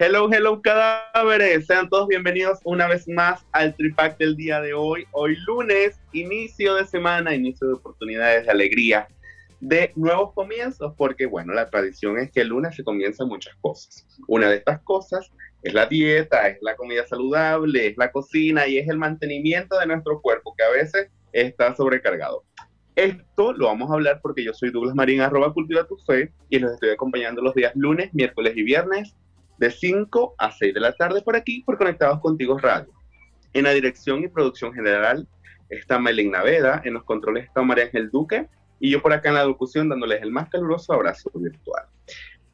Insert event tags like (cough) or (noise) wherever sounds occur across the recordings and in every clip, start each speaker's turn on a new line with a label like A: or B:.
A: Hello, hello cadáveres. Sean todos bienvenidos una vez más al Tripac del día de hoy. Hoy lunes, inicio de semana, inicio de oportunidades de alegría, de nuevos comienzos, porque bueno, la tradición es que el lunes se comienzan muchas cosas. Una de estas cosas es la dieta, es la comida saludable, es la cocina y es el mantenimiento de nuestro cuerpo, que a veces está sobrecargado. Esto lo vamos a hablar porque yo soy Douglas Marín, arroba cultiva tu fe, y los estoy acompañando los días lunes, miércoles y viernes de 5 a 6 de la tarde por aquí, por Conectados Contigo Radio. En la dirección y producción general está Melin Naveda, en los controles está María Ángel Duque, y yo por acá en la locución dándoles el más caluroso abrazo virtual.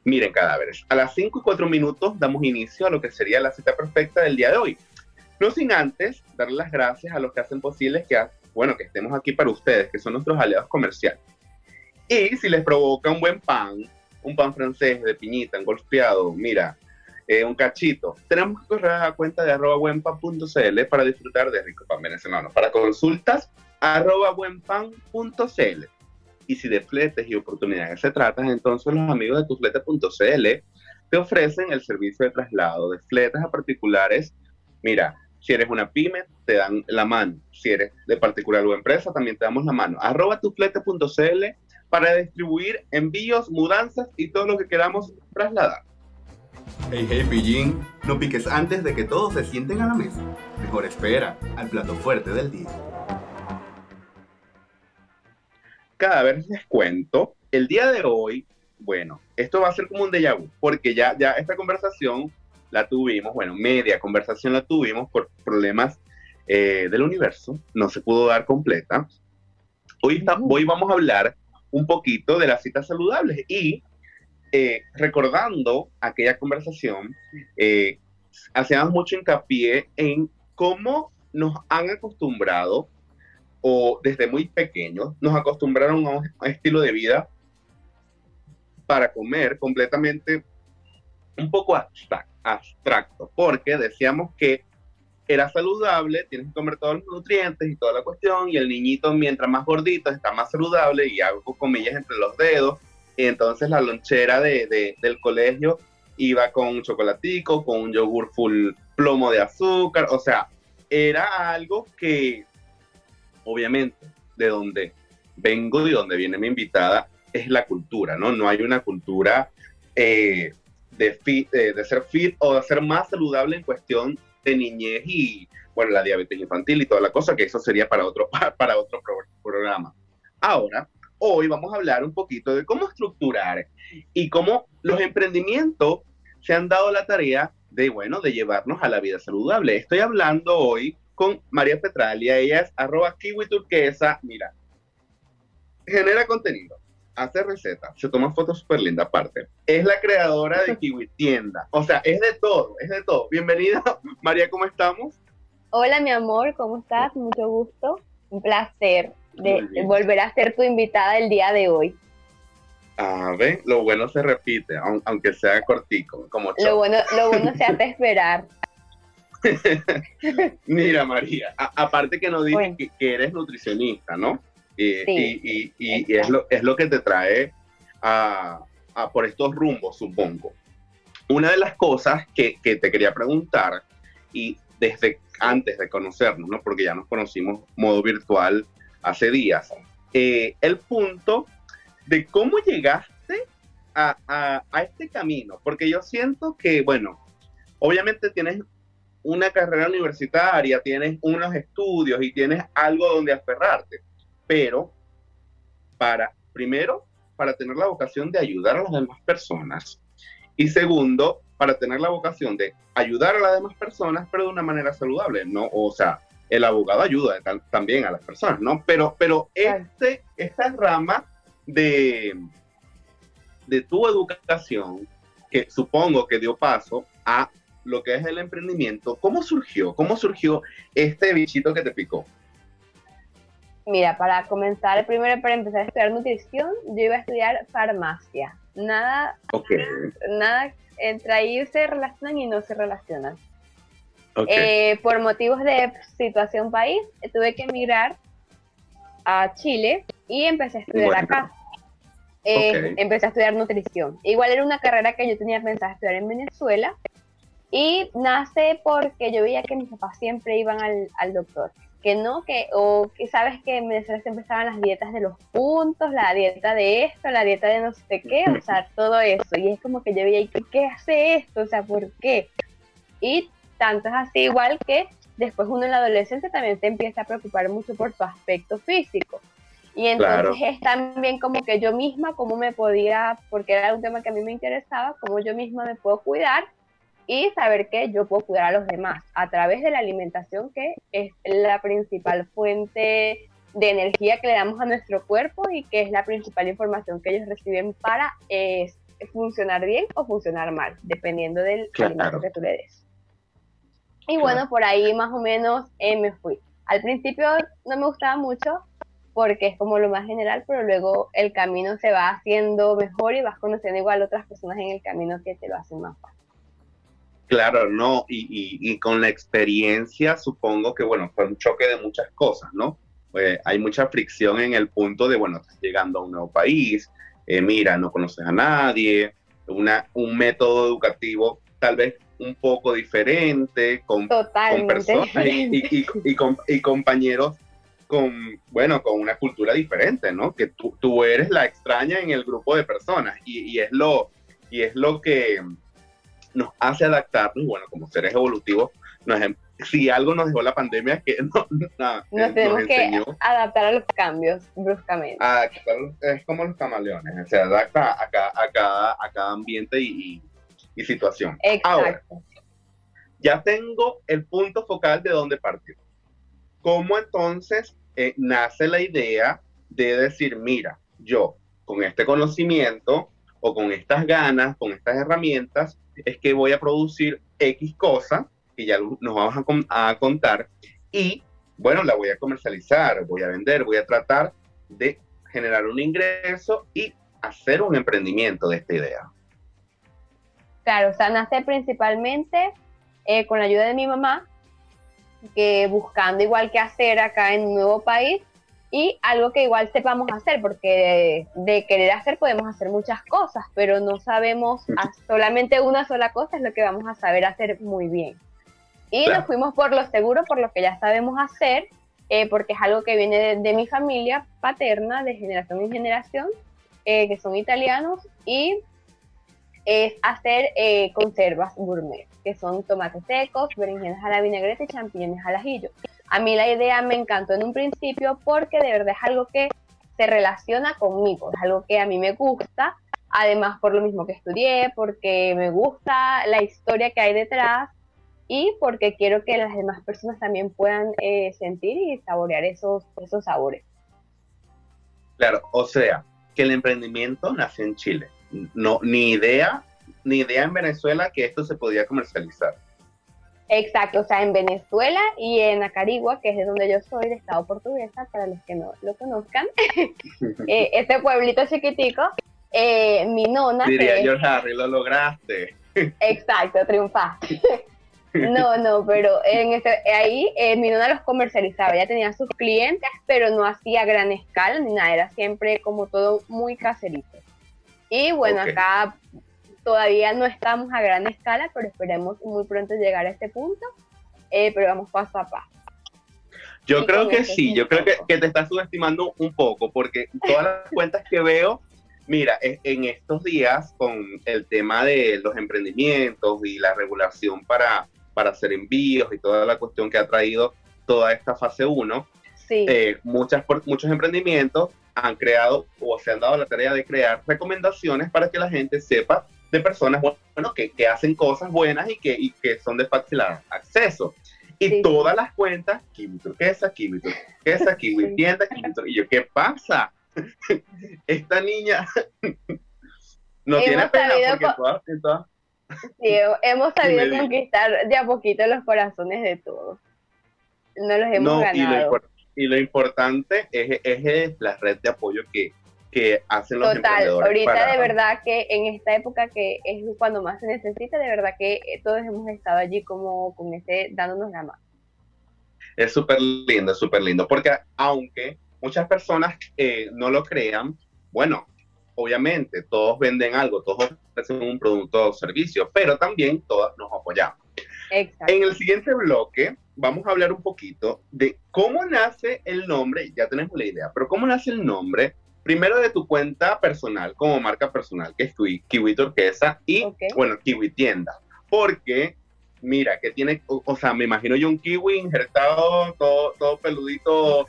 A: Miren, cadáveres, a las 5 y 4 minutos damos inicio a lo que sería la cita perfecta del día de hoy. No sin antes darle las gracias a los que hacen posible que, bueno, que estemos aquí para ustedes, que son nuestros aliados comerciales. Y si les provoca un buen pan, un pan francés de piñita, engolfeado, mira, eh, un cachito. Tenemos que correr a cuenta de arroba buenpan.cl para disfrutar de rico pan venezolano. Para consultas, arroba buenpan.cl. Y si de fletes y oportunidades se tratan, entonces los amigos de tuflete.cl te ofrecen el servicio de traslado de fletes a particulares. Mira, si eres una pyme, te dan la mano. Si eres de particular o empresa, también te damos la mano. Arroba tuflete.cl para distribuir envíos, mudanzas y todo lo que queramos trasladar. Hey, hey, pillín, no piques antes de que todos se sienten a la mesa. Mejor espera al plato fuerte del día. Cada vez les cuento, el día de hoy, bueno, esto va a ser como un déjà vu, porque ya, ya esta conversación la tuvimos, bueno, media conversación la tuvimos por problemas eh, del universo, no se pudo dar completa. Hoy, hoy vamos a hablar un poquito de las citas saludables y eh, recordando aquella conversación, eh, hacíamos mucho hincapié en cómo nos han acostumbrado, o desde muy pequeños, nos acostumbraron a un, estilo de vida para comer completamente un poco abstracto, porque decíamos que era saludable, tienes que comer todos los nutrientes y toda la cuestión, y el niñito mientras más gordito está más saludable, y hago comillas entre los dedos, entonces la lonchera de, del colegio iba con un chocolatico, con un yogur full plomo de azúcar, o sea, era algo que obviamente de donde vengo y donde viene mi invitada es la cultura, ¿no? No hay una cultura eh, de, de ser fit o de ser más saludable en cuestión de niñez y, bueno, la diabetes infantil y toda la cosa, que eso sería para otro, (laughs) para otro programa. Ahora, hoy vamos a hablar un poquito de cómo estructurar y cómo los emprendimientos se han dado la tarea de, bueno, de llevarnos a la vida saludable. Estoy hablando hoy con María Petralia, ella es arroba kiwi turquesa, mira, genera contenido, hace recetas, se toma fotos súper lindas aparte, es la creadora de (laughs) Kiwi Tienda, o sea, es de todo, es de todo. Bienvenida, (laughs) María, ¿cómo estamos?
B: Hola, mi amor, ¿cómo estás? Mucho gusto, un placer de volver a ser tu invitada el día de hoy.
A: A ver, lo bueno se repite, aunque sea cortico, como
B: lo bueno, lo bueno se hace (laughs) esperar. (laughs)
A: Mira, María, aparte que nos dices que, eres nutricionista, ¿no? Y, es, lo, es lo que te trae a, por estos rumbos, supongo. Una de las cosas que, que, te quería preguntar, y desde antes de conocernos, ¿no? Porque ya nos conocimos modo virtual hace días, eh, el punto de cómo llegaste a, a, este camino, porque yo siento que, bueno, obviamente tienes una carrera universitaria, tienes unos estudios y tienes algo donde aferrarte, pero para, primero, para tener la vocación de ayudar a las demás personas y segundo, para tener la vocación de ayudar a las demás personas, pero de una manera saludable, ¿no? O sea, el abogado ayuda también a las personas, ¿no? Pero, pero este, esta rama de, de tu educación que supongo que dio paso a lo que es el emprendimiento. ¿Cómo surgió? ¿Cómo surgió este bichito que te picó?
B: Mira, para comenzar, primero para empezar a estudiar nutrición, yo iba a estudiar farmacia. Nada, nada entre ahí se relacionan y no se relacionan. Eh, por motivos de situación país, tuve que emigrar a Chile y empecé a estudiar acá. Eh, empecé a estudiar nutrición. Igual era una carrera que yo tenía pensado estudiar en Venezuela y nace porque yo veía que mis papás siempre iban al, al doctor que no, que, o que sabes que en Venezuela se empezaban las dietas de los puntos, la dieta de esto, la dieta de no sé qué, o sea, todo eso. Y es como que yo veía, ¿qué, qué hace esto? O sea, ¿por qué? Y tanto es así igual que después uno en la adolescencia también se empieza a preocupar mucho por su aspecto físico. Y entonces es también como que yo misma, cómo me podía, porque era un tema que a mí me interesaba, cómo yo misma me puedo cuidar y saber que yo puedo cuidar a los demás a través de la alimentación, que es la principal fuente de energía que le damos a nuestro cuerpo y que es la principal información que ellos reciben para eh, funcionar bien o funcionar mal, dependiendo del alimento que tú le des. Y bueno, por ahí más o menos eh, me fui. Al principio no me gustaba mucho porque es como lo más general, pero luego el camino se va haciendo mejor y vas conociendo igual otras personas en el camino que te lo hacen más fácil.
A: Claro, no, y, con la experiencia supongo que, bueno, fue un choque de muchas cosas, ¿no? Eh, hay mucha fricción en el punto de, bueno, estás llegando a un nuevo país, eh, mira, no conoces a nadie, una, un método educativo tal vez un poco diferente, con, personas y, y, compañeros con, bueno, con una cultura diferente, ¿no? Que tú, tú eres la extraña en el grupo de personas y, es lo, y es lo que nos hace adaptarnos, bueno, como seres evolutivos, nos, em, si algo nos dejó la pandemia es que (laughs) no,
B: nos tenemos que adaptar a los cambios bruscamente.
A: es como los camaleones, se adapta a cada, a cada, a cada ambiente y, y, situación.
B: Exacto. Ahora,
A: ya tengo el punto focal de dónde partir. ¿Cómo entonces eh, nace la idea de decir, mira, yo con este conocimiento o con estas ganas, con estas herramientas, es que voy a producir X cosa, que ya nos vamos a, contar, y bueno, la voy a comercializar, voy a vender, voy a tratar de generar un ingreso y hacer un emprendimiento de esta idea.
B: Claro, o sea, nace principalmente eh, con la ayuda de mi mamá, que buscando igual que hacer acá en un nuevo país, y algo que igual sepamos hacer, porque de, querer hacer podemos hacer muchas cosas, pero no sabemos solamente una sola cosa es lo que vamos a saber hacer muy bien. Y nos fuimos por lo seguro, por lo que ya sabemos hacer, eh, porque es algo que viene de, mi familia paterna, de generación en generación, eh, que son italianos, y es hacer eh, conservas gourmet, que son tomates secos, berenjenas a la vinagreta y champiñones al ajillo. A mí la idea me encantó en un principio porque de verdad es algo que se relaciona conmigo, es algo que a mí me gusta, además por lo mismo que estudié, porque me gusta la historia que hay detrás y porque quiero que las demás personas también puedan eh, sentir y saborear esos, esos sabores.
A: Claro, o sea, que el emprendimiento nace en Chile. No, ni idea, ni idea en Venezuela que esto se podía comercializar.
B: Exacto, o sea, en Venezuela y en Acarigua, que es de donde yo soy, de Estado Portuguesa, para los que no lo conozcan, (laughs) eh, (laughs) este pueblito chiquitico, eh, mi nona...
A: Diría George Harry, lo lograste. (laughs)
B: Exacto, triunfaste. No, no, pero en ese, ahí eh, mi nona los comercializaba, ya tenía sus clientes, pero no hacía gran escala ni nada, era siempre como todo muy caserito. Y bueno, acá Todavía no estamos a gran escala, pero esperemos muy pronto llegar a este punto, eh, pero vamos paso a paso.
A: Yo creo que sí, yo creo que, que, te estás subestimando un poco, porque todas las (laughs) cuentas que veo, mira, en estos días con el tema de los emprendimientos y la regulación para, para hacer envíos y toda la cuestión que ha traído toda esta fase 1, sí. eh, muchas, muchos emprendimientos han creado o se han dado la tarea de crear recomendaciones para que la gente sepa de personas bueno, que, que hacen cosas buenas y que, y que son de fácil acceso. Y todas las cuentas, kiwi turquesa, kiwi turquesa, (laughs) kiwi tienda, kiwi Y yo, ¿qué pasa? (laughs) Esta niña (laughs) No tiene pena porque todas,
B: Sí, hemos sabido conquistar de a poquito los corazones de todos. No los hemos ganado.
A: Y lo, importante es, es, la red de apoyo que, que hacen los Total,
B: ahorita de verdad que en esta época que es cuando más se necesita, de verdad que todos hemos estado allí como con ese, dándonos la mano.
A: Es súper lindo, es súper lindo, porque aunque muchas personas eh, no lo crean, bueno, obviamente todos venden algo, todos ofrecen un producto o servicio, pero también todas nos apoyamos. Exacto. En el siguiente bloque vamos a hablar un poquito de cómo nace el nombre, ya tenemos la idea, pero cómo nace el nombre, primero de tu cuenta personal, como marca personal, que es Kiwi, Turquesa y, bueno, Kiwi Tienda, porque mira, que tiene, o, sea, me imagino yo un kiwi injertado, todo, todo peludito,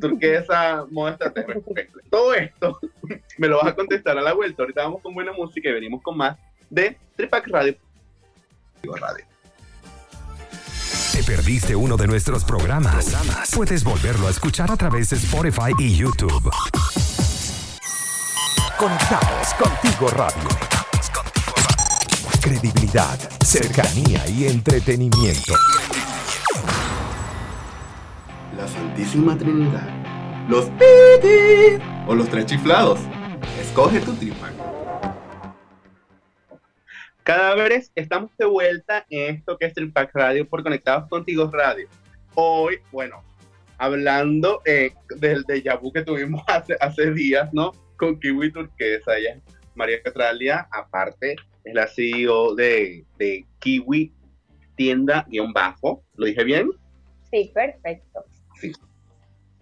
A: turquesa, (laughs) moda Todo esto (laughs) me lo vas a contestar a la vuelta. Ahorita vamos con buena música y venimos con más de Tripac Radio. Radio.
C: ¿Te perdiste uno de nuestros programas? Puedes volverlo a escuchar a través de Spotify y YouTube. Conectados contigo radio. Credibilidad, cercanía y entretenimiento.
A: La Santísima Trinidad. Los piti o los tres chiflados. Escoge tu tripa. Cadáveres, estamos de vuelta en esto que es Tripac Radio por Conectados Contigo Radio. Hoy, bueno, hablando eh, del déjà vu que tuvimos (laughs) hace, hace días, ¿no? Con Kiwi Turquesa, ella, María Catralia, aparte es la CEO de, de Kiwi Tienda-Bajo. ¿Lo dije bien?
B: Sí, perfecto.
A: Sí,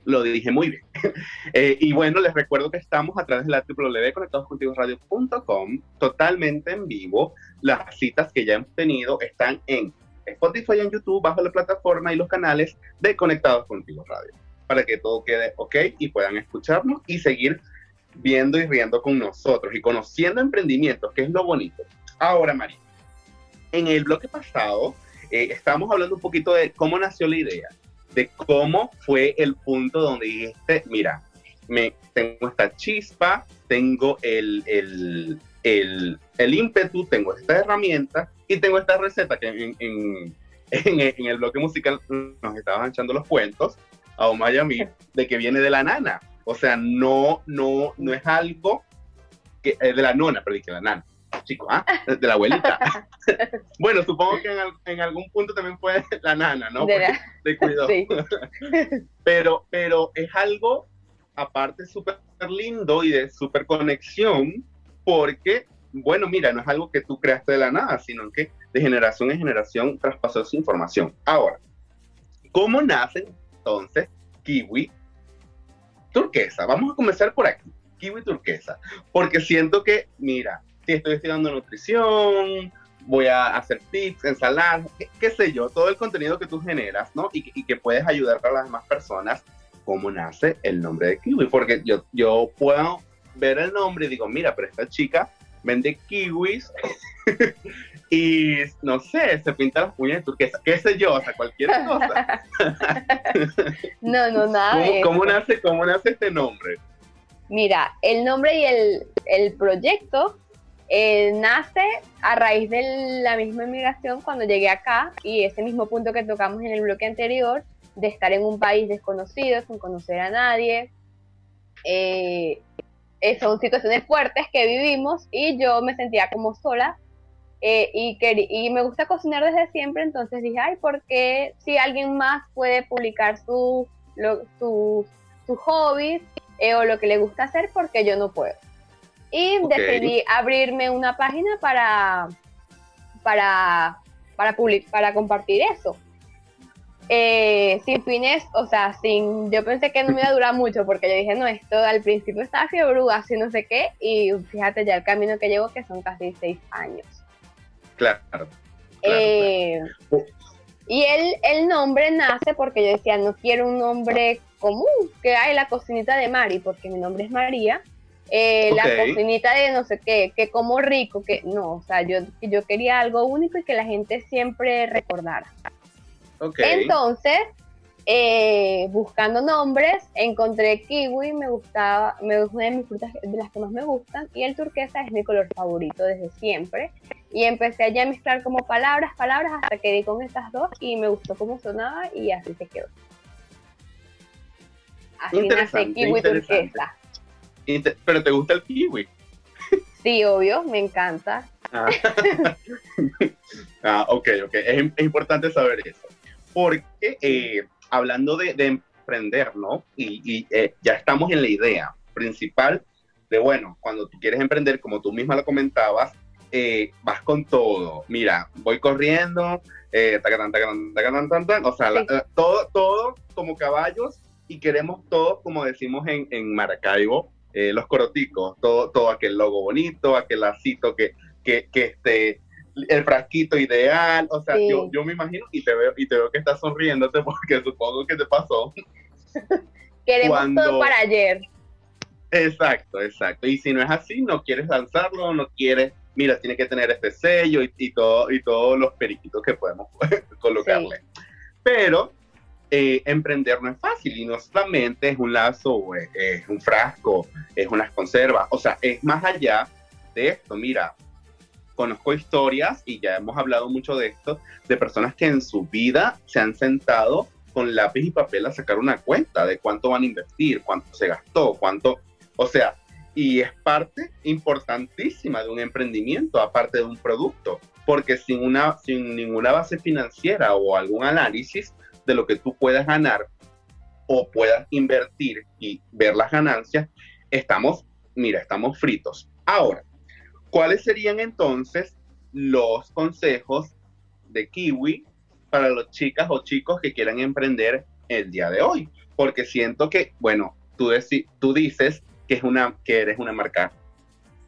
A: lo dije muy bien. (laughs) Eh, y bueno, les recuerdo que estamos a través de la www.conectadoscontigoradio.com totalmente en vivo. Las citas que ya hemos tenido están en Spotify y en YouTube, bajo la plataforma y los canales de Conectados Contigo Radio, para que todo quede ok y puedan escucharnos y seguir viendo y riendo con nosotros y conociendo emprendimientos, que es lo bonito. Ahora, María, en el bloque pasado eh, estábamos hablando un poquito de cómo nació la idea, de cómo fue el punto donde dijiste, mira, me, tengo esta chispa, tengo el, el, el, el ímpetu, tengo esta herramienta y tengo esta receta que en, en, en, el bloque musical nos estaban echando los cuentos a mí, de que viene de la nana. O sea, no, no, no es algo que, eh, de la nona, pero que la nana. Chico, ¿ah? De la abuelita. (laughs) bueno, supongo que en, algún punto también fue la nana, ¿no? De, cuidado. Sí. (laughs) pero, pero es algo, aparte, súper lindo y de súper conexión, porque, bueno, mira, no es algo que tú creaste de la nada, sino que de generación en generación traspasó esa información. Ahora, ¿cómo nace entonces Kiwi turquesa. Vamos a comenzar por aquí, kiwi turquesa, porque siento que, mira, si estoy estudiando nutrición, voy a hacer tips, ensaladas, qué, sé yo, todo el contenido que tú generas, ¿no? Y, que puedes ayudar a las demás personas, ¿cómo nace el nombre de kiwi? Porque yo, yo puedo ver el nombre y digo, mira, pero esta chica vende kiwis (laughs) y no sé, se pinta las uñas de turquesa, qué sé yo, o sea, cualquier cosa. (laughs)
B: no, no, nada.
A: ¿Cómo, nace, ¿Cómo nace este nombre?
B: Mira, el nombre y el, proyecto eh, nace a raíz de la misma inmigración cuando llegué acá y ese mismo punto que tocamos en el bloque anterior, de estar en un país desconocido, sin conocer a nadie. Eh, son situaciones fuertes que vivimos y yo me sentía como sola eh, y, me gusta cocinar desde siempre, entonces dije, ay, ¿por qué si alguien más puede publicar su, su, su hobby eh, o lo que le gusta hacer, porque yo no puedo? Y decidí abrirme una página para, para, para, para compartir eso. Eh, sin fines, o sea, sin, yo pensé que no me iba a durar mucho porque yo dije, no, esto al principio estaba fiebre, así no sé qué, y fíjate ya el camino que llevo que son casi seis años.
A: Claro.
B: Eh, y el, el nombre nace porque yo decía, no quiero un nombre común, que hay la cocinita de Mari, porque mi nombre es María. Eh, la cocinita de no sé qué, que como rico, que no, o sea, yo, yo quería algo único y que la gente siempre recordara. Entonces, eh, buscando nombres, encontré kiwi, me gustaba, me una de mis frutas de las que más me gustan, y el turquesa es mi color favorito desde siempre. Y empecé ya a mezclar como palabras, palabras, hasta que di con estas dos y me gustó cómo sonaba y así se quedó. Así nace kiwi turquesa.
A: ¿Pero te gusta el kiwi?
B: Sí, obvio, me encanta.
A: Ah, ah ok, ok. Es, importante saber eso. Porque eh, hablando de, emprender, ¿no? Y, eh, ya estamos en la idea principal de, bueno, cuando tú quieres emprender, como tú misma lo comentabas, eh, vas con todo. Mira, voy corriendo, eh, o sea, todo, todo como caballos y queremos todo, como decimos en, en Maracaibo, los coroticos, todo, todo aquel logo bonito, aquel lacito que, que, que esté el frasquito ideal, o sea, yo, yo me imagino y te veo y te veo que estás sonriéndote (laughs) porque supongo que te pasó. (laughs)
B: Queremos todo para ayer.
A: Exacto, exacto. Y si no es así, no quieres lanzarlo, no quieres, mira, tiene que tener este sello y, todo y todos los periquitos que podemos (laughs) colocarle. Pero eh, emprender no es fácil y no solamente es un lazo, es, es un frasco, es unas conservas, o sea, es más allá de esto. Mira, conozco historias, y ya hemos hablado mucho de esto, de personas que en su vida se han sentado con lápiz y papel a sacar una cuenta de cuánto van a invertir, cuánto se gastó, cuánto, o sea, y es parte importantísima de un emprendimiento, aparte de un producto, porque sin, una, sin ninguna base financiera o algún análisis de lo que tú puedas ganar o puedas invertir y ver las ganancias, estamos, mira, estamos fritos. Ahora, ¿Cuáles serían entonces los consejos de Kiwi para los chicas o chicos que quieran emprender el día de hoy? Porque siento que, bueno, tú, tú dices que, es una, que eres una marca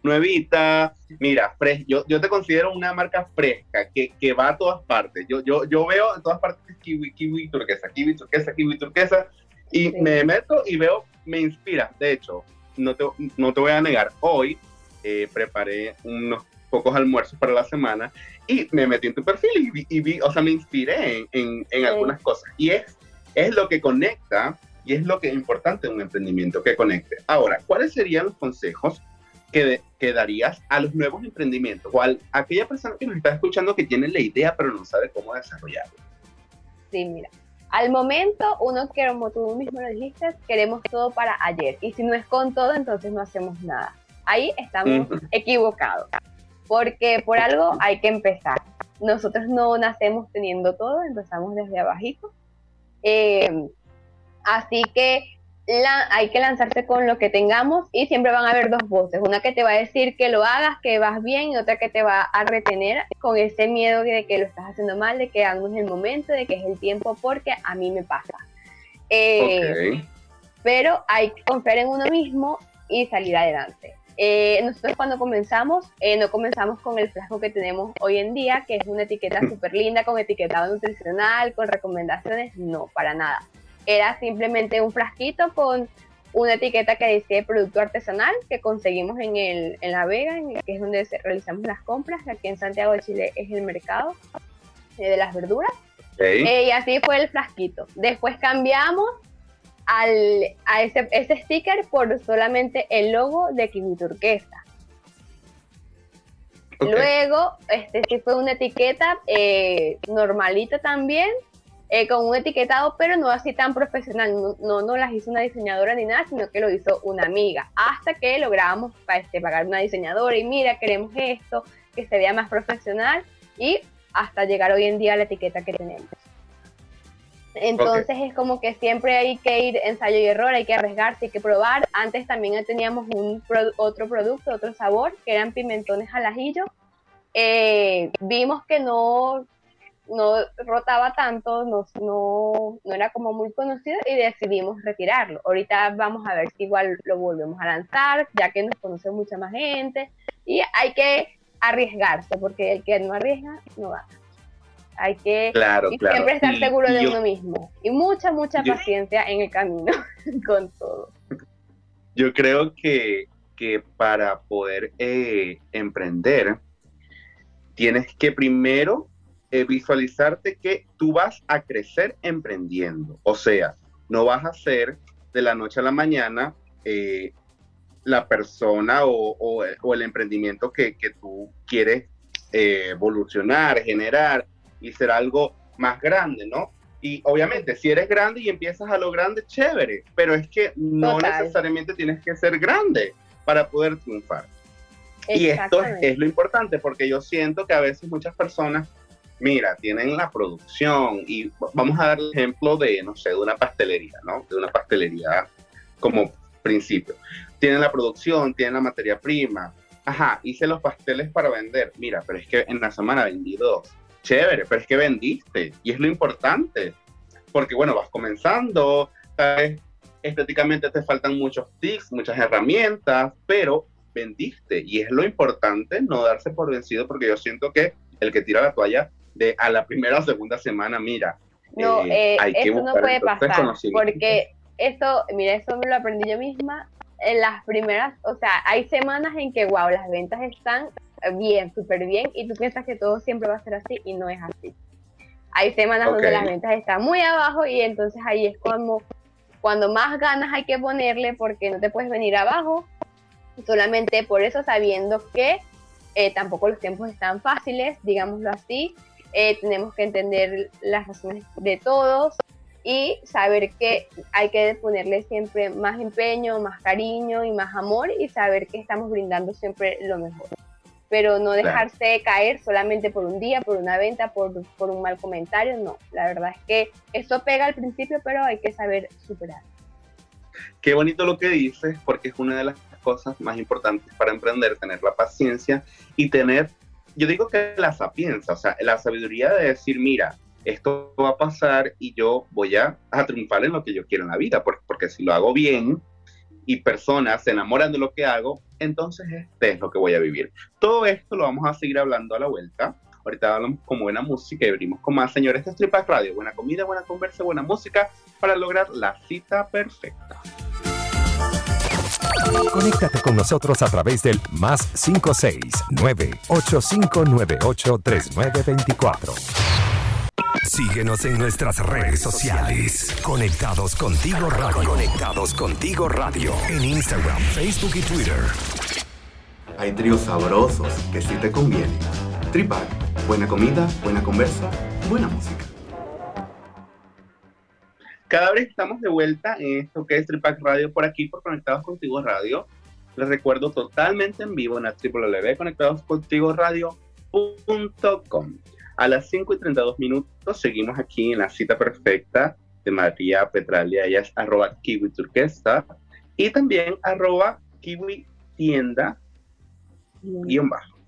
A: nuevita, mira, yo, yo te considero una marca fresca, que, que, va a todas partes. Yo, yo, yo veo en todas partes kiwi, kiwi turquesa, kiwi turquesa, kiwi turquesa, y me meto y veo, me inspira. De hecho, no te, no te voy a negar, hoy eh, preparé unos pocos almuerzos para la semana y me metí en tu perfil y vi, o sea, me inspiré en, en, algunas cosas. Y es, es lo que conecta y es lo que es importante en un emprendimiento, que conecte. Ahora, ¿cuáles serían los consejos que, que darías a los nuevos emprendimientos o a aquella persona que nos está escuchando que tiene la idea pero no sabe cómo desarrollarla?
B: Sí, mira. Al momento, uno, como tú mismo lo dijiste, queremos todo para ayer. Y si no es con todo, entonces no hacemos nada ahí estamos equivocados, porque por algo hay que empezar. Nosotros no nacemos teniendo todo, empezamos desde abajito. Eh, así que hay que lanzarse con lo que tengamos y siempre van a haber dos voces, una que te va a decir que lo hagas, que vas bien y otra que te va a retener con ese miedo de que lo estás haciendo mal, de que aún es el momento, de que es el tiempo, porque a mí me pasa. Eh, pero hay que confiar en uno mismo y salir adelante. Eh, nosotros cuando comenzamos, eh, no comenzamos con el frasco que tenemos hoy en día, que es una etiqueta (laughs) súper linda, con etiquetado nutricional, con recomendaciones, no, para nada. Era simplemente un frasquito con una etiqueta que decía producto artesanal que conseguimos en, el, en La Vega, que es donde realizamos las compras, aquí en Santiago de Chile es el mercado eh, de las verduras. y así fue el frasquito. Después cambiamos al, a ese, ese sticker por solamente el logo de Kiwi Turquesa. Luego, este sí fue una etiqueta eh, normalita también, eh, con un etiquetado, pero no así tan profesional. No, no, las hizo una diseñadora ni nada, sino que lo hizo una amiga. Hasta que logramos este, pagar una diseñadora y mira, queremos esto, que se vea más profesional y hasta llegar hoy en día a la etiqueta que tenemos. Entonces es como que siempre hay que ir ensayo y error, hay que arriesgarse, hay que probar. Antes también teníamos un otro producto, otro sabor, que eran pimentones al ajillo. Eh, vimos que no, no rotaba tanto, no, no, no, era como muy conocido y decidimos retirarlo. Ahorita vamos a ver si igual lo volvemos a lanzar, ya que nos conoce mucha más gente. Y hay que arriesgarse, porque el que no arriesga no va. Hay que siempre estar seguro de uno mismo y mucha, mucha paciencia en el camino (laughs) con todo.
A: Yo creo que, para poder eh, emprender, tienes que primero eh, visualizarte que tú vas a crecer emprendiendo. O sea, no vas a ser de la noche a la mañana eh, la persona o, el emprendimiento que, tú quieres eh, evolucionar, generar y ser algo más grande, ¿no? Y obviamente, si eres grande y empiezas a lo grande, chévere, pero es que no necesariamente tienes que ser grande para poder triunfar. Y esto es, lo importante, porque yo siento que a veces muchas personas, mira, tienen la producción y vamos a dar el ejemplo de, no sé, de una pastelería, ¿no? De una pastelería como principio. Tienen la producción, tienen la materia prima. Ajá, hice los pasteles para vender. Mira, pero es que en la semana vendí dos. Chévere, pero es que vendiste. Y es lo importante. Porque, bueno, vas comenzando, estéticamente te faltan muchos tips, muchas herramientas, pero vendiste. Y es lo importante no darse por vencido, porque yo siento que el que tira la toalla de a la primera o segunda semana, mira,
B: no, eh, eh, eso no puede pasar, porque eso, mira, eso me lo aprendí yo misma en las primeras, o sea, hay semanas en que, wow, las ventas están bien, súper bien, y tú piensas que todo siempre va a ser así y no es así. Hay semanas donde las ventas están muy abajo y entonces ahí es como cuando más ganas hay que ponerle porque no te puedes venir abajo solamente por eso sabiendo que eh, tampoco los tiempos están fáciles, digámoslo así, eh, tenemos que entender las razones de todos y saber que hay que ponerle siempre más empeño, más cariño y más amor y saber que estamos brindando siempre lo mejor. Pero no dejarse caer solamente por un día, por una venta, por, por un mal comentario, no. La verdad es que eso pega al principio, pero hay que saber superar.
A: Qué bonito lo que dices, porque es una de las cosas más importantes para emprender, tener la paciencia y tener, yo digo que la sapiencia, o sea, la sabiduría de decir, mira, esto va a pasar y yo voy a, triunfar en lo que yo quiero en la vida, porque, si lo hago bien y personas se enamoran de lo que hago, entonces este es lo que voy a vivir. Todo esto lo vamos a seguir hablando a la vuelta. Ahorita hablamos con buena música y venimos con más, señores de Strip Radio. Buena comida, buena conversa, buena música para lograr la cita perfecta.
C: Conéctate con nosotros a través del más 569-8598-3924. Síguenos en nuestras redes sociales. Conectados contigo radio. Conectados contigo radio. En Instagram, Facebook y Twitter.
D: Hay tríos sabrosos que sí te convienen. Tripac, buena comida, buena conversa, buena música.
A: Cada vez estamos de vuelta en esto que es Tripac Radio por aquí, por Conectados Contigo Radio. Les recuerdo totalmente en vivo en la www.conectadoscontigoradio.com. A las 5 y 32 minutos seguimos aquí en la cita perfecta de María Petralia, ella es arroba kiwi turquesa y también arroba kiwi tienda guion bajo.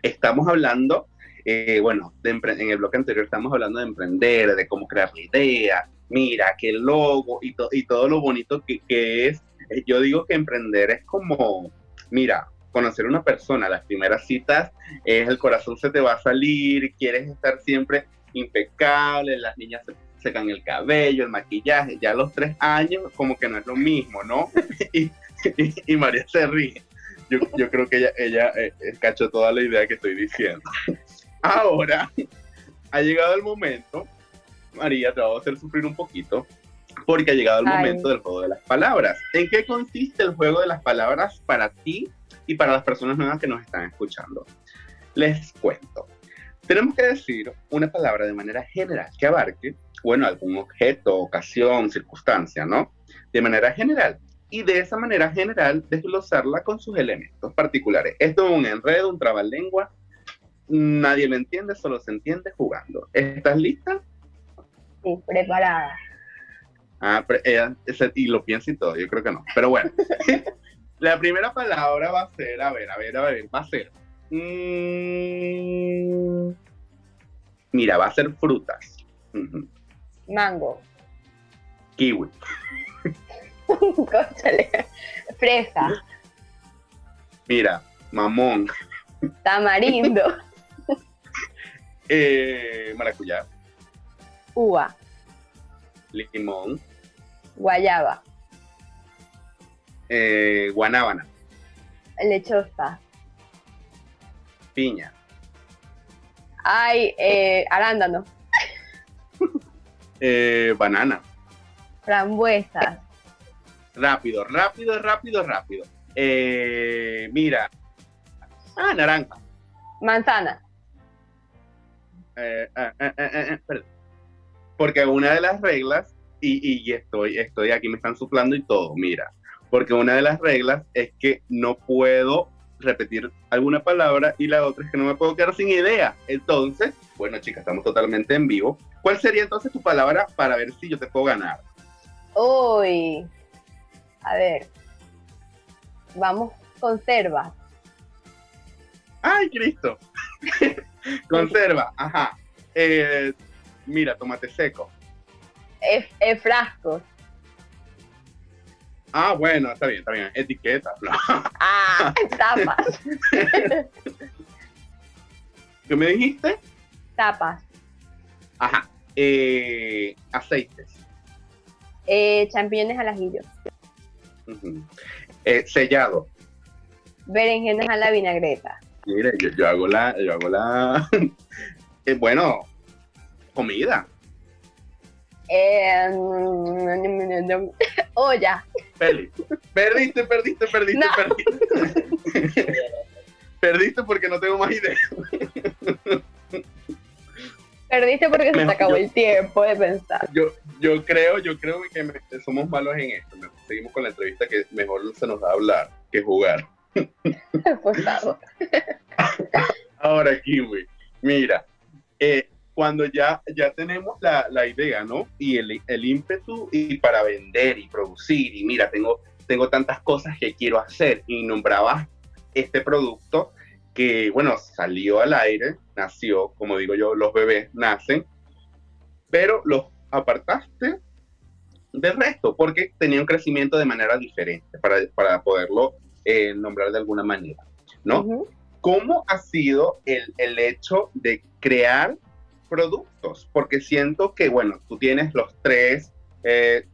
A: Estamos hablando, eh, bueno, en el bloque anterior estamos hablando de emprender, de cómo crear la idea, mira, qué logo y, y todo lo bonito que, es. Eh, yo digo que emprender es como, mira, conocer a una persona, las primeras citas es el corazón se te va a salir, quieres estar siempre impecable, las niñas se secan el cabello, el maquillaje, ya a los tres años como que no es lo mismo, ¿no? (laughs) y, María se ríe. Yo, creo que ella, ella eh, cachó toda la idea que estoy diciendo. Ahora, ha llegado el momento María, te voy a hacer sufrir un poquito porque ha llegado el momento del juego de las palabras. ¿En qué consiste el juego de las palabras para ti y para las personas nuevas que nos están escuchando? Les cuento. Tenemos que decir una palabra de manera general que abarque, bueno, algún objeto, ocasión, circunstancia, ¿no? De manera general. Y de esa manera general desglosarla con sus elementos particulares. Esto es un enredo, un trabalengua. Nadie lo entiende, solo se entiende jugando. ¿Estás lista?
B: Preparada.
A: Ah, y lo piensa y todo, yo creo que no. Pero bueno, (laughs) la primera palabra va a ser, a ver, a ver, a ver, va a ser. Mm, mira, va a ser frutas.
B: Mango.
A: Kiwi. (laughs)
B: Fresa.
A: Mira, mamón.
B: Tamarindo. (laughs)
A: eh, maracuyá
B: uva,
A: limón,
B: guayaba,
A: eh, guanábana,
B: lechosa,
A: piña,
B: Ay, eh, arándano.
A: Eh, banana.
B: Frambuesas.
A: Rápido, rápido, rápido, rápido. Eh, mira. Ah, naranja.
B: Manzana.
A: Eh, porque una de las reglas, y, y, estoy, estoy aquí, me están suplando y todo, mira. Porque una de las reglas es que no puedo repetir alguna palabra y la otra es que no me puedo quedar sin idea. Entonces, bueno, chicas, estamos totalmente en vivo. ¿Cuál sería entonces tu palabra para ver si yo te puedo ganar?
B: Uy, a ver, vamos, conserva.
A: ¡Ay, Cristo! (laughs) conserva, ajá. Eh, mira, tomate seco.
B: Es, frasco.
A: Ah, bueno, está bien, está bien. Etiqueta. (laughs)
B: Ah, tapas.
A: ¿Qué me dijiste?
B: Tapas.
A: Ajá. Eh, aceites.
B: Eh, champiñones al ajillo.
A: Eh, sellado.
B: Berenjenas a la vinagreta.
A: Mire, yo, hago la, yo hago la, (laughs) eh, bueno, comida.
B: Eh, (laughs) olla.
A: Perdiste, perdiste, perdiste, perdiste, perdiste. (laughs) perdiste porque no tengo más idea.
B: Perdiste porque se te acabó el tiempo de pensar.
A: Yo, yo creo, yo creo que somos malos en esto. Seguimos con la entrevista que mejor se nos va a hablar que jugar. (laughs) Ahora, Kiwi, mira, eh, cuando ya, ya tenemos la, la idea, ¿no? Y el, el, ímpetu y para vender y producir, y mira, tengo, tengo tantas cosas que quiero hacer, y nombrabas este producto que, bueno, salió al aire, nació, como digo yo, los bebés nacen, pero los apartaste del resto, porque tenía un crecimiento de manera diferente para, para poderlo eh, nombrar de alguna manera, ¿no? ¿Cómo ha sido el, el hecho de crear productos, porque siento que, bueno, tú tienes los tres eh,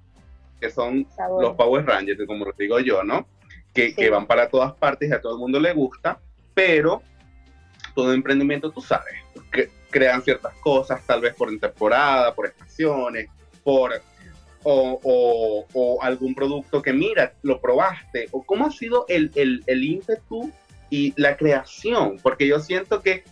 A: que son los Power Rangers, como lo digo yo, ¿no? Que, que, van para todas partes y a todo el mundo le gusta, pero todo emprendimiento, tú sabes, que crean ciertas cosas, tal vez por temporada, por estaciones, por... O, o, o, algún producto que mira, lo probaste, o cómo ha sido el, el, el ímpetu y la creación, porque yo siento que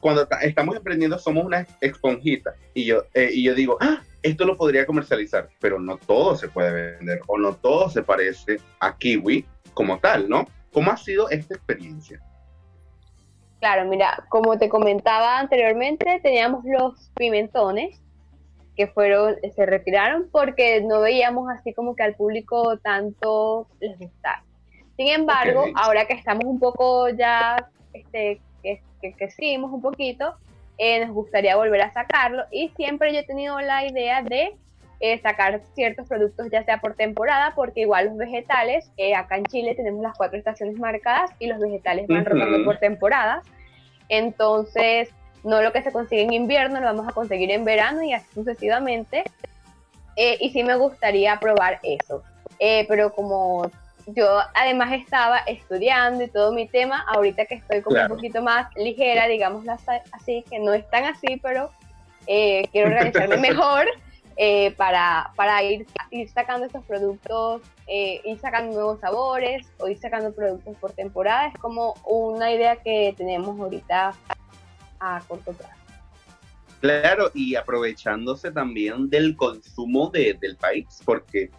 A: cuando estamos emprendiendo somos una esponjita y yo, eh, y yo digo, ah, esto lo podría comercializar, pero no todo se puede vender o no todo se parece a Kiwi como tal, ¿no? ¿Cómo ha sido esta experiencia?
B: Claro, mira, como te comentaba anteriormente, teníamos los pimentones que fueron, se retiraron porque no veíamos así como que al público tanto les gustara. Sin embargo, ahora que estamos un poco ya este, que, que seguimos un poquito, eh, nos gustaría volver a sacarlo y siempre yo he tenido la idea de eh, sacar ciertos productos ya sea por temporada, porque igual los vegetales, eh, acá en Chile tenemos las cuatro estaciones marcadas y los vegetales van rotando por temporadas, entonces no lo que se consigue en invierno lo vamos a conseguir en verano y así sucesivamente. y sí me gustaría probar eso. pero como yo además estaba estudiando y todo mi tema, ahorita que estoy como un poquito más ligera, digamos así, que no es tan así, pero eh, quiero organizarme (laughs) mejor eh, para, para ir, ir sacando estos productos, eh, ir sacando nuevos sabores o ir sacando productos por temporada. Es como una idea que tenemos ahorita a corto plazo.
A: Claro, y aprovechándose también del consumo del país, porque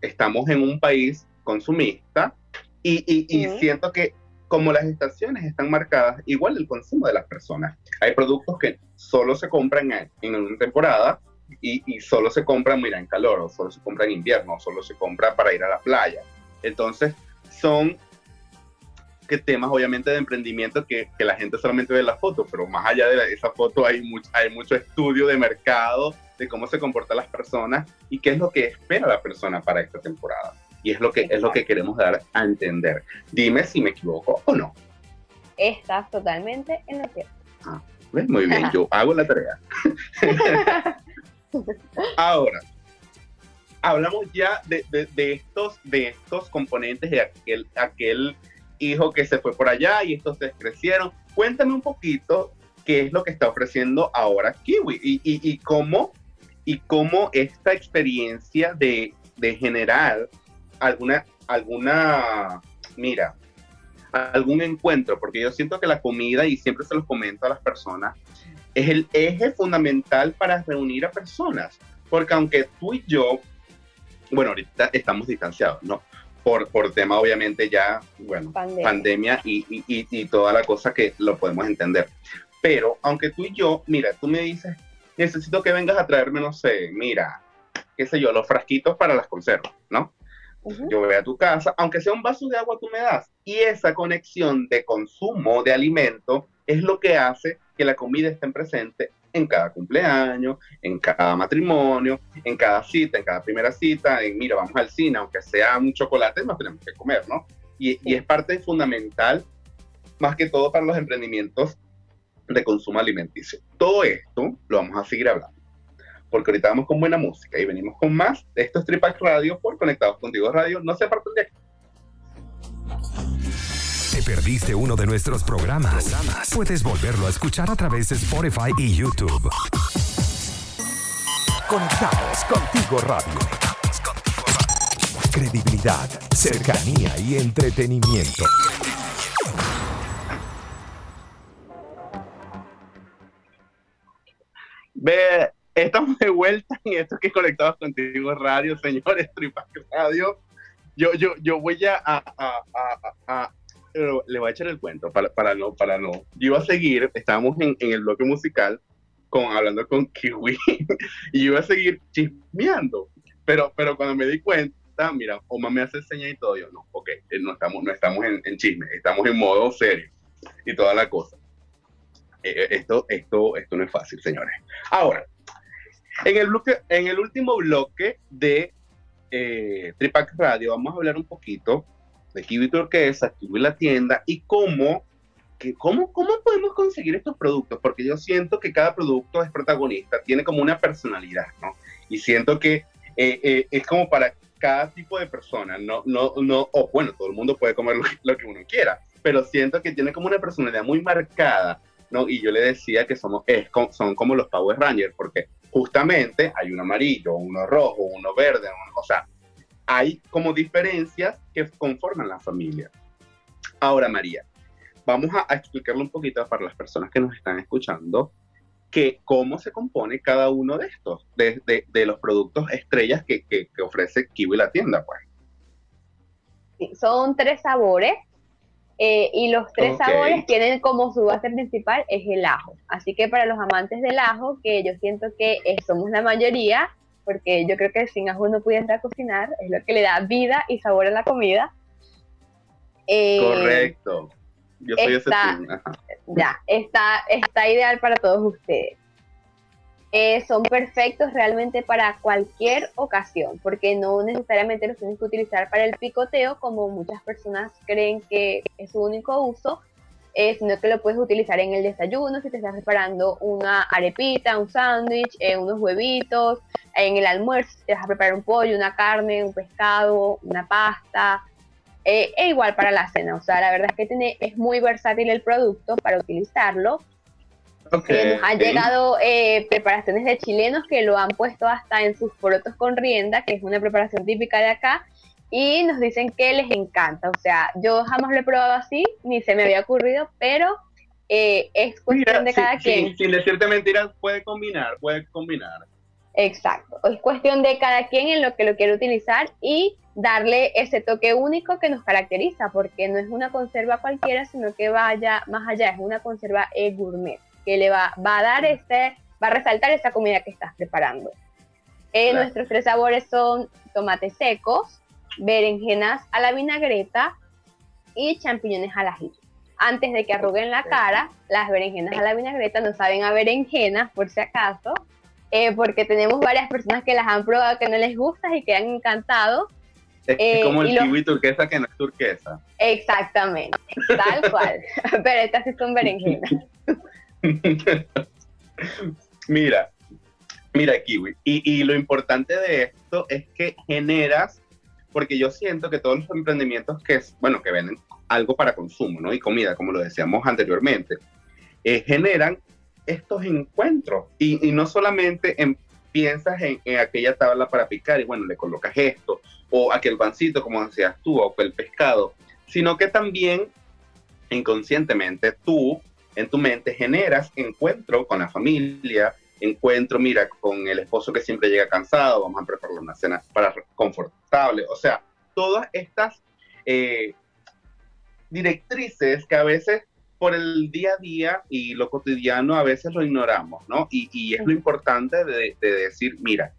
A: estamos en un país consumista y, siento que como las estaciones están marcadas, igual el consumo de las personas. Hay productos que solo se compran en, una temporada y, y, solo se compran, mira, en calor, o solo se compra en invierno, o solo se compra para ir a la playa. Entonces, son que temas obviamente de emprendimiento que, que la gente solamente ve la foto, pero más allá de esa foto hay mucho, hay mucho estudio de mercado, de cómo se comportan las personas y qué es lo que espera la persona para esta temporada. Y es lo que, es lo que queremos dar a entender. Dime si me equivoco o no.
B: Estás totalmente en lo cierto.
A: Ah, muy bien, yo (laughs) hago la tarea. (laughs) Ahora, hablamos ya de, de, estos, de estos componentes de aquel, aquel hijo que se fue por allá y estos se crecieron. Cuéntame un poquito qué es lo que está ofreciendo ahora Kiwi y, y, cómo, y cómo esta experiencia de, de generar alguna, alguna, mira, algún encuentro, porque yo siento que la comida, y siempre se los comento a las personas, es el eje fundamental para reunir a personas. Porque aunque tú y yo, bueno, ahorita estamos distanciados, ¿no? Por, por tema, obviamente, ya, bueno, pandemia, y, y, y, toda la cosa que lo podemos entender. Pero aunque tú y yo, mira, tú me dices, necesito que vengas a traerme, no sé, mira, qué sé yo, los frasquitos para las conservas, ¿no? Yo voy a tu casa, aunque sea un vaso de agua, tú me das. Y esa conexión de consumo de alimento es lo que hace que la comida esté presente en cada cumpleaños, en cada matrimonio, en cada cita, en cada primera cita, en mira, vamos al cine, aunque sea un chocolate, nos tenemos que comer, ¿no? Y, y es parte fundamental, más que todo para los emprendimientos de consumo alimenticio. Todo esto lo vamos a seguir hablando porque ahorita vamos con buena música y venimos con más. Esto es Tripac Radio por Conectados Contigo Radio. No se aparten de aquí.
C: ¿Te perdiste uno de nuestros programas? Puedes volverlo a escuchar a través de Spotify y YouTube. Conectados Contigo Radio. Credibilidad, cercanía y entretenimiento.
A: Vuelta (laughs) en esto que conectados contigo radio, señores, Tripac Radio. Yo, yo, yo voy a, a, le voy a echar el cuento para, para no, para no. Yo iba a seguir, estábamos en, en el bloque musical con, hablando con Kiwi (laughs) y iba a seguir chismeando, pero, pero cuando me di cuenta, mira, Oma me hace señas y todo, yo no, ok, eh, no estamos, no estamos en, en chisme, estamos en modo serio y toda la cosa. Eh, eh, esto, esto, esto no es fácil, señores. Ahora, en el, último bloque de eh, Tripac Radio vamos a hablar un poquito de Kiwi Turquesa, Kiwi La Tienda y cómo, que, cómo, cómo podemos conseguir estos productos, porque yo siento que cada producto es protagonista, tiene como una personalidad, ¿no? Y siento que eh, eh, es como para cada tipo de persona, no, no, no, o bueno, todo el mundo puede comer lo que uno quiera, pero siento que tiene como una personalidad muy marcada, ¿no? Y yo le decía que somos, son como los Power Rangers, porque justamente hay uno amarillo, uno rojo, uno verde, o sea, hay como diferencias que conforman la familia. Ahora, María, vamos a, explicarle un poquito para las personas que nos están escuchando que cómo se compone cada uno de estos, de, los productos estrellas que, que, ofrece Kiwi la tienda, pues.
B: son tres sabores eh, y los tres sabores tienen como su base principal es el ajo. Así que para los amantes del ajo, que yo siento que eh, somos la mayoría, porque yo creo que sin ajo no pudiera cocinar, es lo que le da vida y sabor a la comida.
A: Eh, Correcto. Yo soy
B: está, ese Ya, está, está ideal para todos ustedes. Eh, son perfectos realmente para cualquier ocasión, porque no necesariamente los tienes que utilizar para el picoteo, como muchas personas creen que es su único uso, eh, sino que lo puedes utilizar en el desayuno, si te estás preparando una arepita, un sándwich, eh, unos huevitos, en el almuerzo, si te vas a preparar un pollo, una carne, un pescado, una pasta, e igual para la cena. O sea, la verdad es que tiene, es muy versátil el producto para utilizarlo Okay. nos han llegado eh, preparaciones de chilenos que lo han puesto hasta en sus porotos con rienda, que es una preparación típica de acá, y nos dicen que les encanta. O sea, yo jamás lo he probado así, ni se me había ocurrido, pero eh, es cuestión de cada quien.
A: sin decirte mentiras, puede combinar, puede combinar.
B: Exacto, es cuestión de cada quien en lo que lo quiere utilizar y darle ese toque único que nos caracteriza, porque no es una conserva cualquiera, sino que vaya más allá, es una conserva e gourmet que le va, va a dar este, va a resaltar esa comida que estás preparando. Eh, nuestros tres sabores son tomates secos, berenjenas a la vinagreta y champiñones al ajillo. Antes de que arruguen la cara, las berenjenas a la vinagreta no saben a berenjenas, por si acaso, eh, porque tenemos varias personas que las han probado que no les gusta y que han encantado.
A: Es como el eh, kiwi turquesa que no es turquesa.
B: Exactamente, tal cual. (laughs) (laughs) Pero estas sí son berenjenas. (laughs) (laughs)
A: mira, mira, Kiwi. Y, lo importante de esto es que generas, porque yo siento que todos los emprendimientos que, bueno, que venden algo para consumo, ¿no? Y comida, como lo decíamos anteriormente, eh, generan estos encuentros. Y, no solamente en, piensas en, aquella tabla para picar y bueno, le colocas esto, o aquel pancito, como decías tú, o el pescado, sino que también inconscientemente tú en tu mente generas encuentro con la familia, encuentro, mira, con el esposo que siempre llega cansado, vamos a preparar una cena para confortable, o sea, todas estas eh, directrices que a veces por el día a día y lo cotidiano a veces lo ignoramos, ¿no? Y, es lo importante de, decir, mira,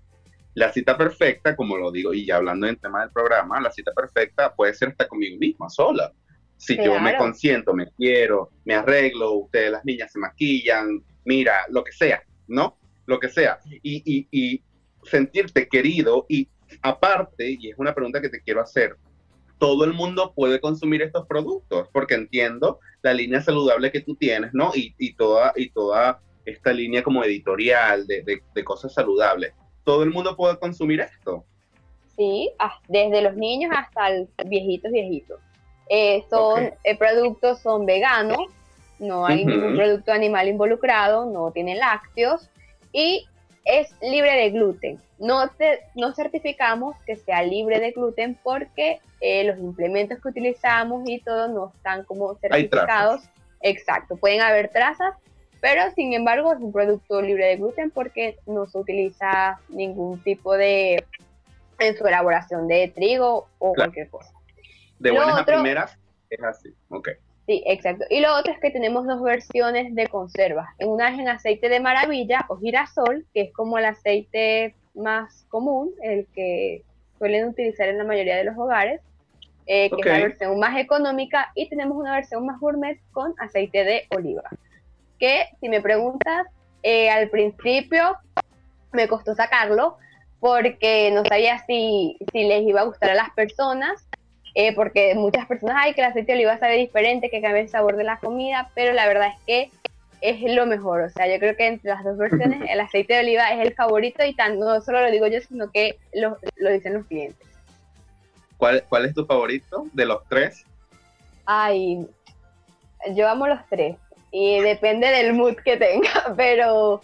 A: la cita perfecta, como lo digo, y ya hablando en tema del programa, la cita perfecta puede ser hasta conmigo misma, sola. Si yo me consiento, me quiero, me arreglo, ustedes las niñas se maquillan, mira, lo que sea, ¿no? Lo que sea. Y, y sentirte querido y aparte, y es una pregunta que te quiero hacer, todo el mundo puede consumir estos productos, porque entiendo la línea saludable que tú tienes, ¿no? Y, y toda, y toda esta línea como editorial de, de, cosas saludables. ¿Todo el mundo puede consumir esto?
B: Sí, desde los niños hasta los viejitos, viejitos. Eh, son eh, productos, son veganos, no hay ningún producto animal involucrado, no tienen lácteos y es libre de gluten. No, no certificamos que sea libre de gluten porque eh, los implementos que utilizamos y todo no están como certificados. Exacto, pueden haber trazas, pero sin embargo es un producto libre de gluten porque no se utiliza ningún tipo de en su elaboración de trigo o cualquier cosa.
A: De buenas a primeras es así, ok.
B: Sí, exacto. Y lo otro es que tenemos dos versiones de conservas. Una es en aceite de maravilla o girasol, que es como el aceite más común, el que suelen utilizar en la mayoría de los hogares, eh, que es la versión más económica. Y tenemos una versión más gourmet con aceite de oliva. Que si me preguntas, eh, al principio me costó sacarlo porque no sabía si, si les iba a gustar a las personas eh, porque muchas personas, hay que el aceite de oliva sabe diferente, que cambia el sabor de la comida, pero la verdad es que es lo mejor. O sea, yo creo que entre las dos versiones (laughs) el aceite de oliva es el favorito y tan, no solo lo digo yo, sino que lo, lo dicen los clientes.
A: ¿Cuál, ¿Cuál es tu favorito de los tres?
B: Ay, yo amo los tres y depende del mood que tenga, (laughs) pero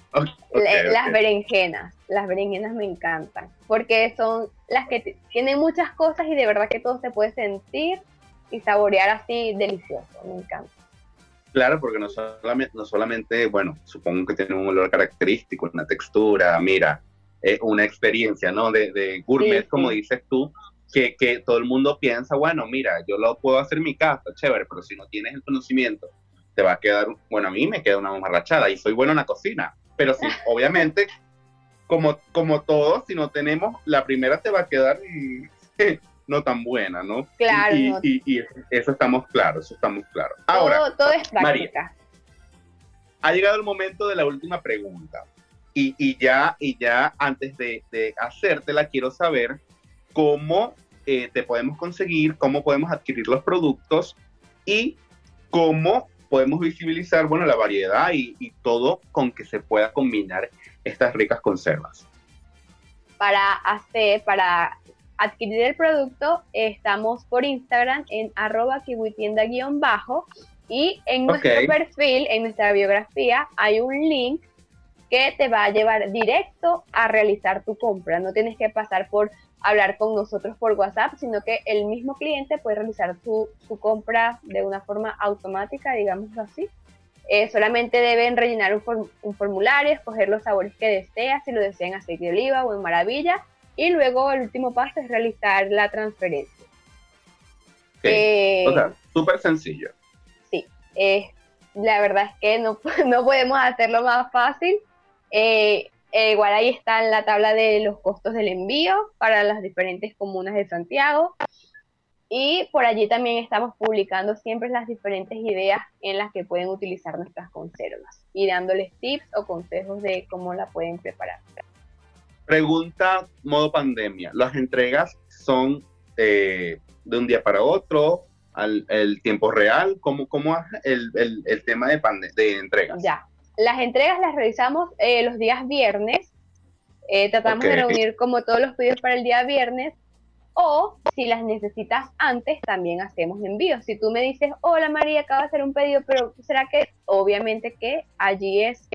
B: las berenjenas, las berenjenas me encantan, porque son las que tienen muchas cosas y de verdad que todo se puede sentir y saborear así delicioso, me encanta.
A: Claro, porque no solamente, no solamente, bueno, supongo que tiene un olor característico, una textura, mira, es una experiencia, ¿no? De, de gourmet, como dices tú, que, que todo el mundo piensa, bueno, mira, yo lo puedo hacer en mi casa, chévere, pero si no tienes el conocimiento te va a quedar, bueno, a mí me queda una mamarrachada y soy bueno en la cocina, pero sí, (laughs) obviamente, como, como todos, si no tenemos, la primera te va a quedar (laughs) no tan buena, ¿no?
B: Claro.
A: Y, eso estamos claros, eso estamos claros.
B: Ahora, todo, es práctica.
A: ha llegado el momento de la última pregunta. Y, ya, y ya antes de, de hacértela, quiero saber cómo eh, te podemos conseguir, cómo podemos adquirir los productos y cómo podemos visibilizar, bueno, la variedad y, todo con que se pueda combinar estas ricas conservas.
B: Para hacer, para adquirir el producto, estamos por Instagram en arroba kiwitienda-bajo y en nuestro perfil, en nuestra biografía, hay un link que te va a llevar directo a realizar tu compra. No tienes que pasar por hablar con nosotros por WhatsApp, sino que el mismo cliente puede realizar su, compra de una forma automática, digamos así. Eh, solamente deben rellenar un, formulario, escoger los sabores que desean, si lo desean aceite de oliva o en maravilla, y luego el último paso es realizar la transferencia.
A: Eh, o sea, súper sencillo.
B: Sí, eh, la verdad es que no, (laughs) no podemos hacerlo más fácil. Eh, eh, igual ahí está en la tabla de los costos del envío para las diferentes comunas de Santiago. Y por allí también estamos publicando siempre las diferentes ideas en las que pueden utilizar nuestras conservas y dándoles tips o consejos de cómo la pueden preparar.
A: Pregunta modo pandemia. ¿Las entregas son eh, de un día para otro? Al, el tiempo real? ¿Cómo, cómo es el, el, tema de, de entregas?
B: Ya, las entregas las realizamos eh, los días viernes. Eh, tratamos de reunir como todos los pedidos para el día viernes. O si las necesitas antes, también hacemos envíos. Si tú me dices, hola María, acabo de hacer un pedido, pero ¿será que? Obviamente que allí es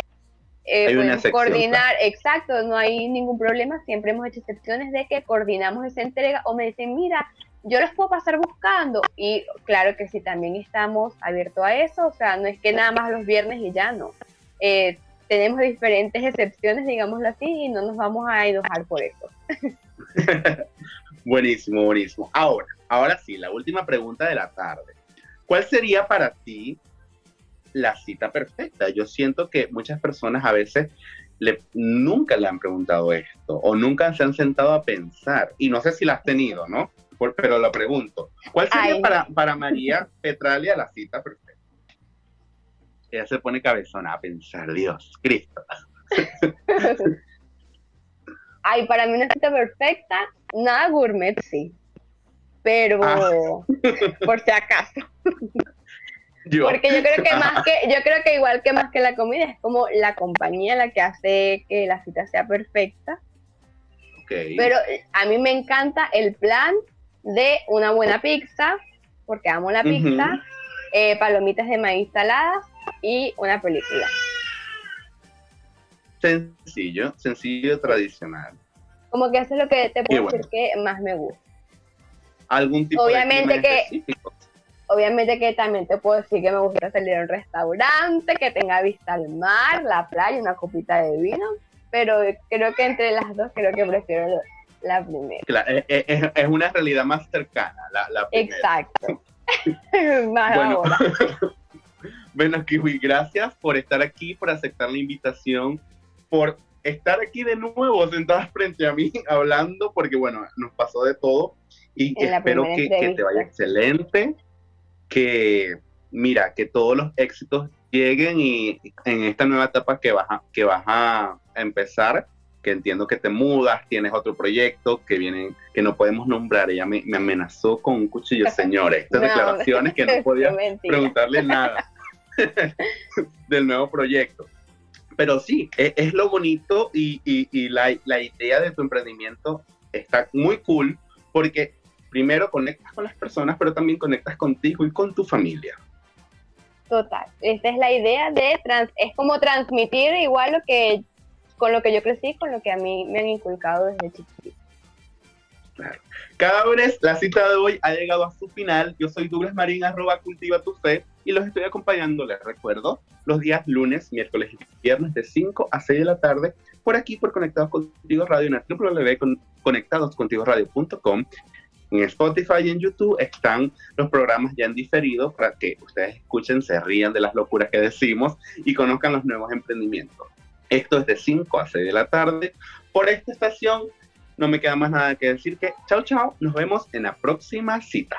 B: eh, coordinar, exacto, no hay ningún problema, siempre hemos hecho excepciones de que coordinamos esa entrega o me dicen, mira, yo los puedo pasar buscando y claro que sí, también estamos abiertos a eso, o sea, no es que nada más los viernes y ya no. Eh, tenemos diferentes excepciones, digámoslo así, y no nos vamos a enojar por eso. (laughs)
A: buenísimo, buenísimo. Ahora, ahora sí, la última pregunta de la tarde. ¿Cuál sería para ti la cita perfecta? Yo siento que muchas personas a veces le, nunca le han preguntado esto o nunca se han sentado a pensar y no sé si la has tenido, ¿no? pero lo pregunto. ¿Cuál sería para, para María Petralia la cita perfecta? Ella se pone cabezona a pensar, Dios, Cristo. (laughs)
B: Ay, para mí una cita perfecta, nada gourmet, sí. Pero, ah. (laughs) por si acaso. Porque yo creo que más que, yo creo que igual que más que la comida, es como la compañía la que hace que la cita sea perfecta. Pero a mí me encanta el plan de una buena pizza, porque amo la pizza, eh, palomitas de maíz saladas y una película.
A: Sencillo, sencillo, tradicional.
B: Como que eso es lo que te puedo decir que más me gusta.
A: ¿Algún tipo
B: obviamente
A: de
B: que Obviamente que también te puedo decir que me gusta salir a un restaurante, que tenga vista al mar, la playa, una copita de vino, pero creo que entre las dos creo que prefiero la primera.
A: Claro, es, una realidad más cercana, la, la
B: primera. Exacto. (laughs) (laughs)
A: más bueno, (laughs) bueno, Kiwi, gracias por estar aquí, por aceptar la invitación, por estar aquí de nuevo sentadas frente a mí (laughs) hablando, porque bueno, nos pasó de todo y espero que, te vaya excelente, que mira, que todos los éxitos lleguen y en esta nueva etapa que vas a, que vas a empezar, que entiendo que te mudas, tienes otro proyecto que viene, que no podemos nombrar. Ella me, amenazó con un cuchillo, (laughs) señores. Estas declaraciones que no podía (laughs) preguntarle nada (laughs) del nuevo proyecto. Pero sí, es, es lo bonito y, y, y la, la idea de tu emprendimiento está muy cool porque primero conectas con las personas, pero también conectas contigo y con tu familia.
B: Total, esta es la idea de, trans, es como transmitir igual lo que con lo que yo crecí, con lo que a mí me han inculcado desde chiquitito.
A: Claro. Cada vez la cita de hoy ha llegado a su final. Yo soy Douglas Marín, arroba cultiva tu fe, y los estoy acompañando, les recuerdo, los días lunes, miércoles y viernes de 5 a 6 de la tarde, por aquí por Conectados Contigo Radio, en www.conectadoscontigoradio.com. En Spotify y en YouTube están los programas ya en diferido para que ustedes escuchen, se rían de las locuras que decimos y conozcan los nuevos emprendimientos. Esto es de 5 a 6 de la tarde por esta estación. No me queda más nada que decir que chao, chao. Nos vemos en la próxima cita.